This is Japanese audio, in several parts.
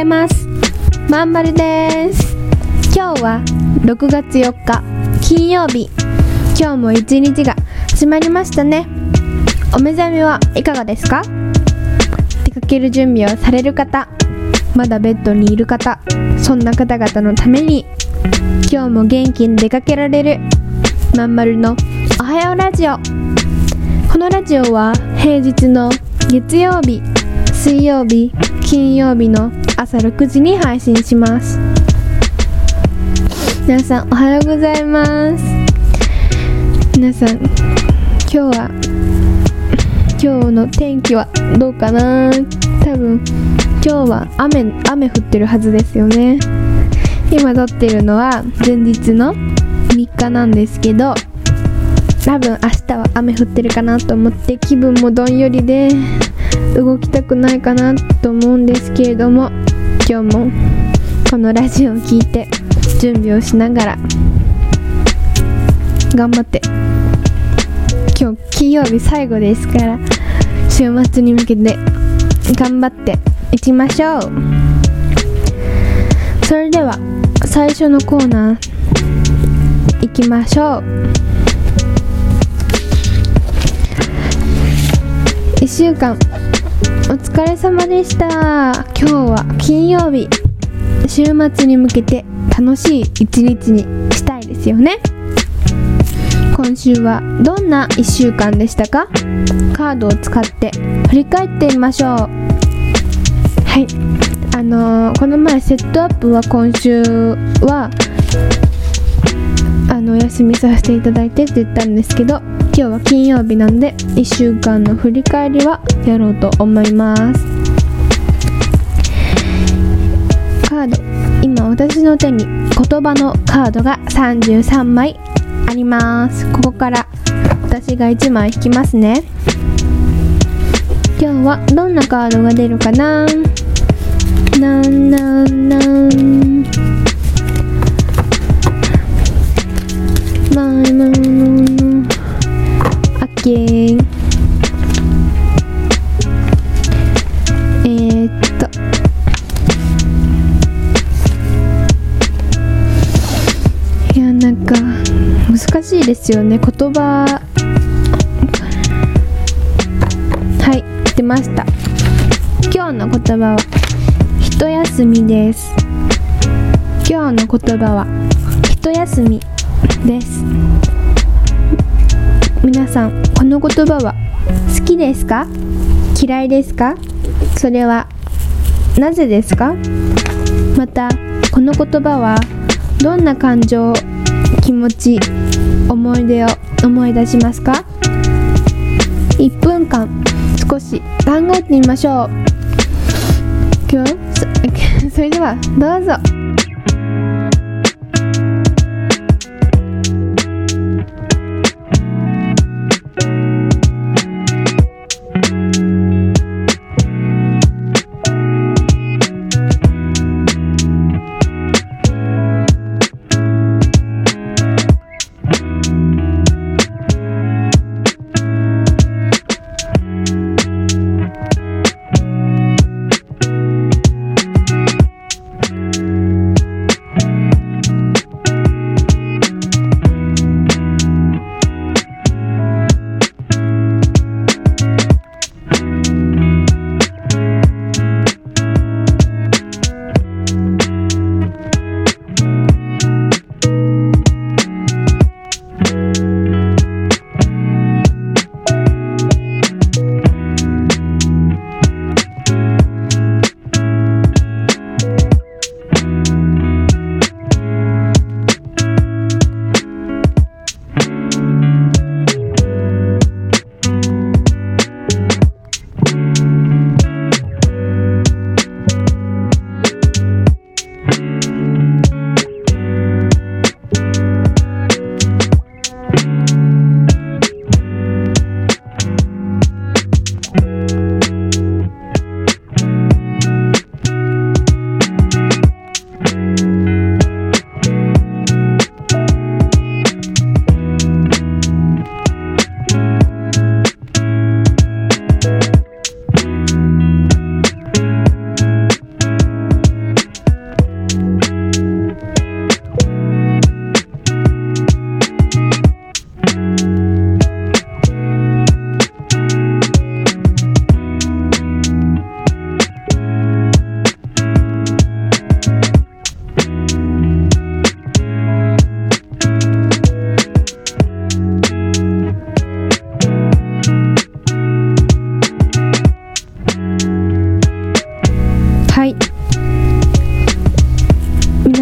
ざいます。まんまるです。今日は6月4日金曜日。今日も一日が始まりましたね。お目覚めはいかがですか？出かける準備をされる方まだベッドにいる方そんな方々のために今日も元気に出かけられるまんまるのおはようラジオ。このラジオは平日の月曜日水曜日金曜日の朝6時に配信します。皆さんおはようございます。皆さん今日は今日の天気はどうかな？多分今日は雨雨降ってるはずですよね。今撮ってるのは前日の3日なんですけど多分明日は雨降ってるかなと思って気分もどんよりで動きたくないかなと思うんですけれども今日もこのラジオを聴いて準備をしながら頑張って。今日金曜日最後ですから週末に向けて頑張っていきましょう。それでは最初のコーナーいきましょう。1週間疲れ様でした。今日は金曜日。週末に向けて楽しい一日にしたいですよね。今週はどんな1週間でしたか？カードを使って振り返ってみましょう。はい。あのー、この前セットアップは今週はあのお休みさせていただいてって言ったんですけど今日は金曜日なんで1週間の振り返りはやろうと思います。カード。今私の手に言葉のカードが33枚あります。ここから私が1枚引きますね。今日はどんなカードが出るかな？なんなんなん？まいまいまオッケーえー、っと。いやなんか難しいですよね。言葉。はい出ました。今日の言葉は一休みです。今日の言葉は一休みです。皆さんこの言葉は好きですか？嫌いですか？それはなぜですか？またこの言葉はどんな感情気持ち思い出を思い出しますか？1分間少し考えてみましょう。それではどうぞ。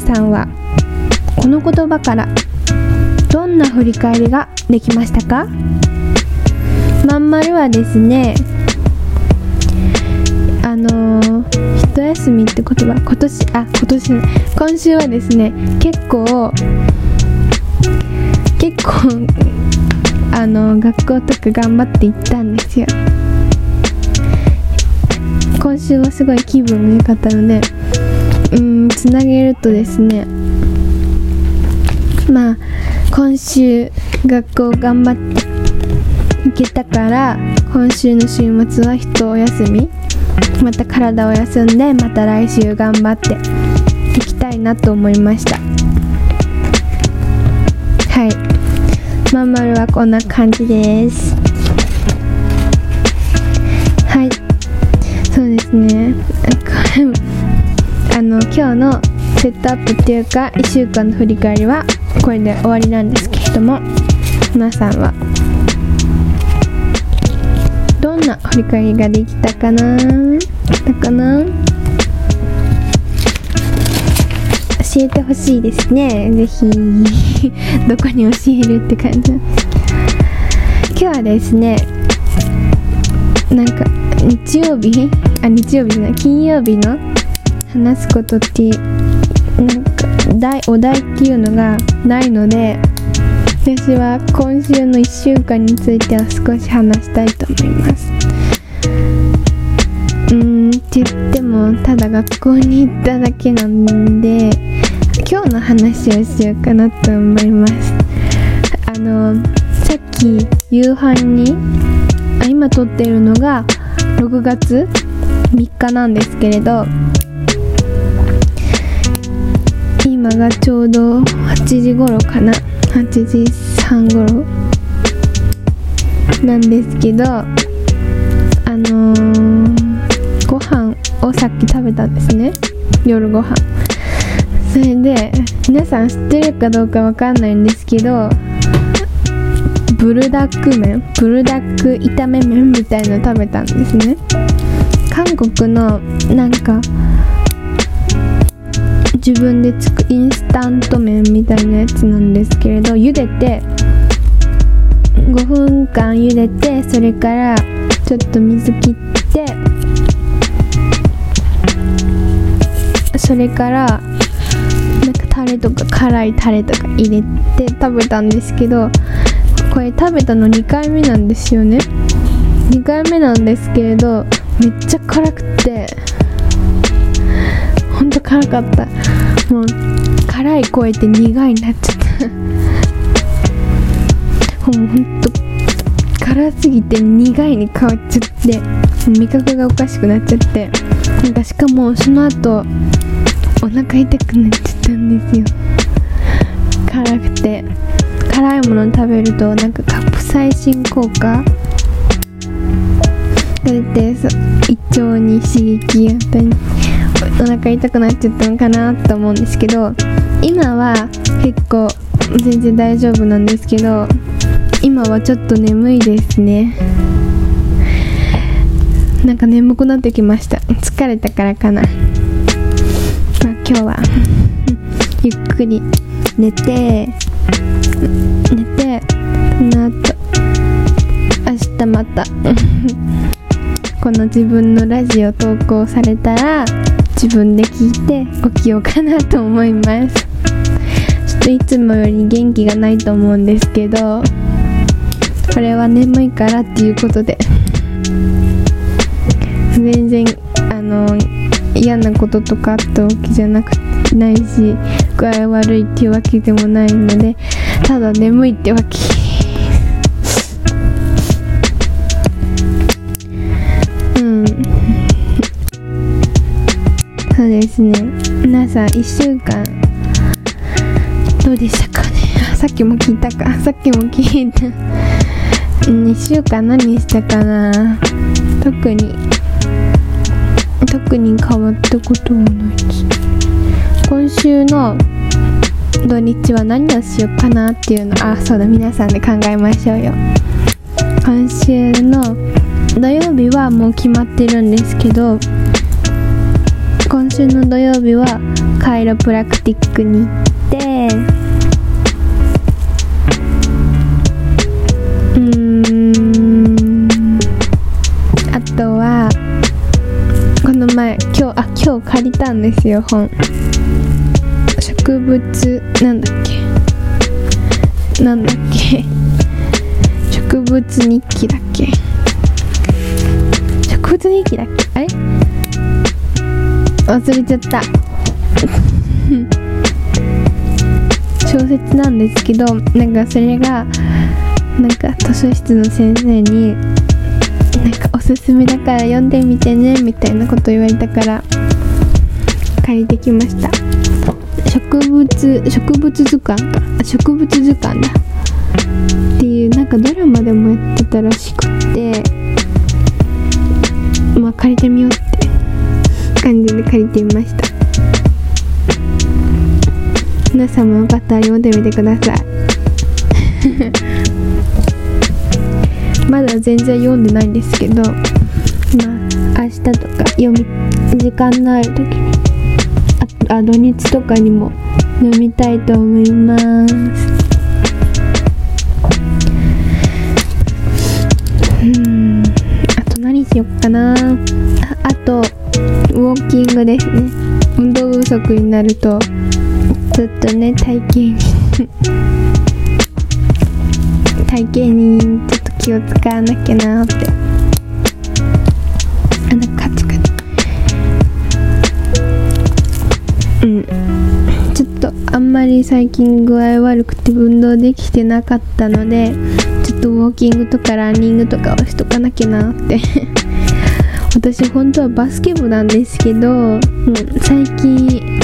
さんはこの言葉からどんな振り返りができましたか？まんまるはですねあのー、一休みって言葉今年あ今年今週はですね結構結構あの学校とか頑張って行ったんですよ。今週はすごい気分が良かったのでうんつなげるとですねまあ今週学校頑張って行けたから今週の週末は一休みまた体を休んでまた来週頑張っていきたいなと思いました。はい。まんまるはこんな感じです。はい。そうですね。の今日のセットアップっていうか1週間の振り返りはこれで終わりなんですけれども皆さんは。どんな振り返りができたかな？だかな？教えてほしいですね。ぜひ。どこに教えるって感じ。今日はですねなんか日曜日？あ日曜日じゃない。金曜日の話すことってなんか題お題っていうのがないので私は今週の1週間については少し話したいと思います。うんって言ってもただ学校に行っただけなんで今日の話をしようかなと思います。あのさっき夕飯にあ今撮ってるのが6月3日なんですけれど今がちょうど8時頃かな。8時半頃なんですけどあのー、ご飯をさっき食べたんですね。夜ご飯。それで皆さん知ってるかどうかわかんないんですけどブルダック麺ブルダック炒め麺みたいの食べたんですね。韓国のなんか自分でつくインスタント麺みたいなやつなんですけれど茹でて5分間茹でてそれからちょっと水切ってそれからなんかタレとか辛いタレとか入れて食べたんですけどこれ食べたの2回目なんですよね。2回目なんですけれどめっちゃ辛くて。ほんと辛かった。もう辛い超えて苦いになっちゃったもうほんと辛すぎて苦いに変わっちゃって。味覚がおかしくなっちゃって。なんかしかもその後お腹痛くなっちゃったんですよ。辛くて。辛いもの食べるとなんかカプサイシン効果が出て胃腸に刺激があったり。お腹痛くなっちゃったのかなと思うんですけど今は結構全然大丈夫なんですけど今はちょっと眠いですね。なんか眠くなってきました。疲れたからかな、まあ、今日はゆっくり寝て寝てその後明日また この自分のラジオ投稿されたら自分で聞いて起きようかなと思います。ちょっといつもより元気がないと思うんですけどこれは眠いからっていうことで。全然あの嫌なこととかあったわけじゃなくないし具合悪いっていうわけでもないのでただ眠いってわけ。ですね。皆さん1週間どうでしたかね？さっきも聞いたか。さっきも聞いた。2週間何したかな？特に特に変わったことはないです。今週の土日は何をしようかなっていうの？あそうだ皆さんで考えましょうよ。今週の土曜日はもう決まってるんですけど週の土曜日はカイロプラクティックに行ってうんあとはこの前今日あ今日借りたんですよ本。植物なんだっけ。なんだっけ。植物日記だっけ。植物日記だっけ？あれ？忘れちゃった。小説なんですけどなんかそれがなんか図書室の先生になんかおすすめだから読んでみてねみたいなこと言われたから借りてきました。植物植物図鑑か。植物図鑑だ。っていうなんかドラマでもやってたらしくってまあ借りてみようって感じで借りてみました。皆さんもよかったら読んでみてください。まだ全然読んでないんですけどまあ明日とか読み時間のある時にああ土日とかにも読みたいと思います。うん。あと何しよっかな。ウォーキングですね。運動不足になるとちょっとね体型に 体型にちょっと気を使わなきゃなって。あなんかカチカチ。うん。ちょっとあんまり最近具合悪くて運動できてなかったのでちょっとウォーキングとかランニングとかをしとかなきゃなって。私本当はバスケ部なんですけど、うん、最近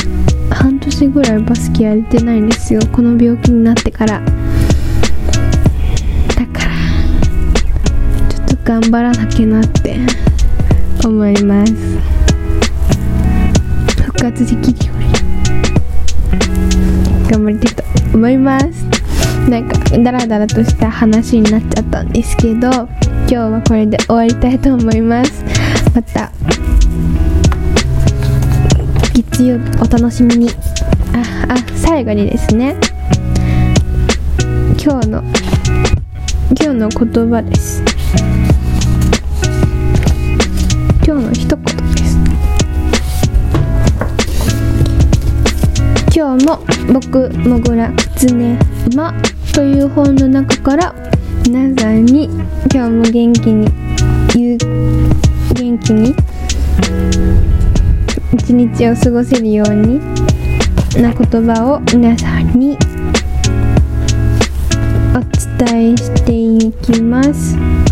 半年ぐらいバスケやれてないんですよ。この病気になってから。だからちょっと頑張らなきゃなって思います。復活できるように。頑張りたいと思います。なんかダラダラとした話になっちゃったんですけど今日はこれで終わりたいと思います。また。月曜日お楽しみに。ああ最後にですね。今日の今日の言葉です。今日の一言です。今日も僕もぐらきつね馬という本の中から皆さんに今日も元気に言う元気に一日を過ごせるようにな言葉を皆さんにお伝えしていきます。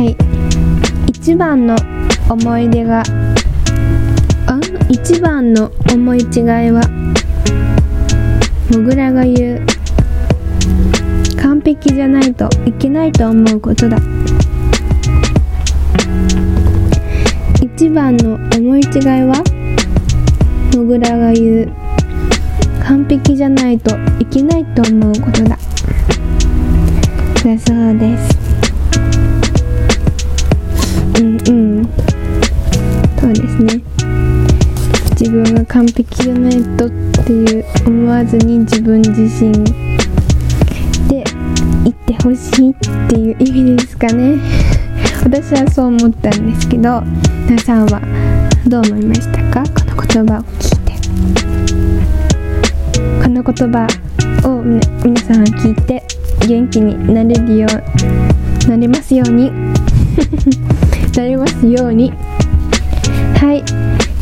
はい。一番の思い出があ一番の思い違いはもぐらが言う完璧じゃないといけないと思うことだ。一番の思い違いはもぐらが言う完璧じゃないといけないと思うことだ。だそうです。うん。そうですね。自分が完璧じゃないとっていう思わずに自分自身で言ってほしいっていう意味ですかね。私はそう思ったんですけど皆さんはどう思いましたか？この言葉を聞いて。この言葉をみ皆さんは聞いて元気になれるようなれますように。なれますように。はい。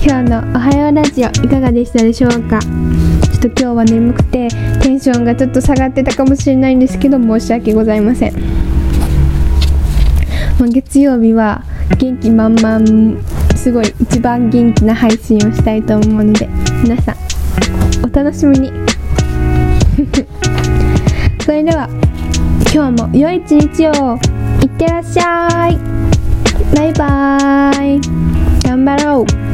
今日の「おはようラジオ」いかがでしたでしょうか？ちょっと今日は眠くてテンションがちょっと下がってたかもしれないんですけど申し訳ございません。まあ月曜日は元気満々すごい一番元気な配信をしたいと思うので皆さんお楽しみに。それでは今日も良い一日を。いってらっしゃい。バイバーイ頑張ろう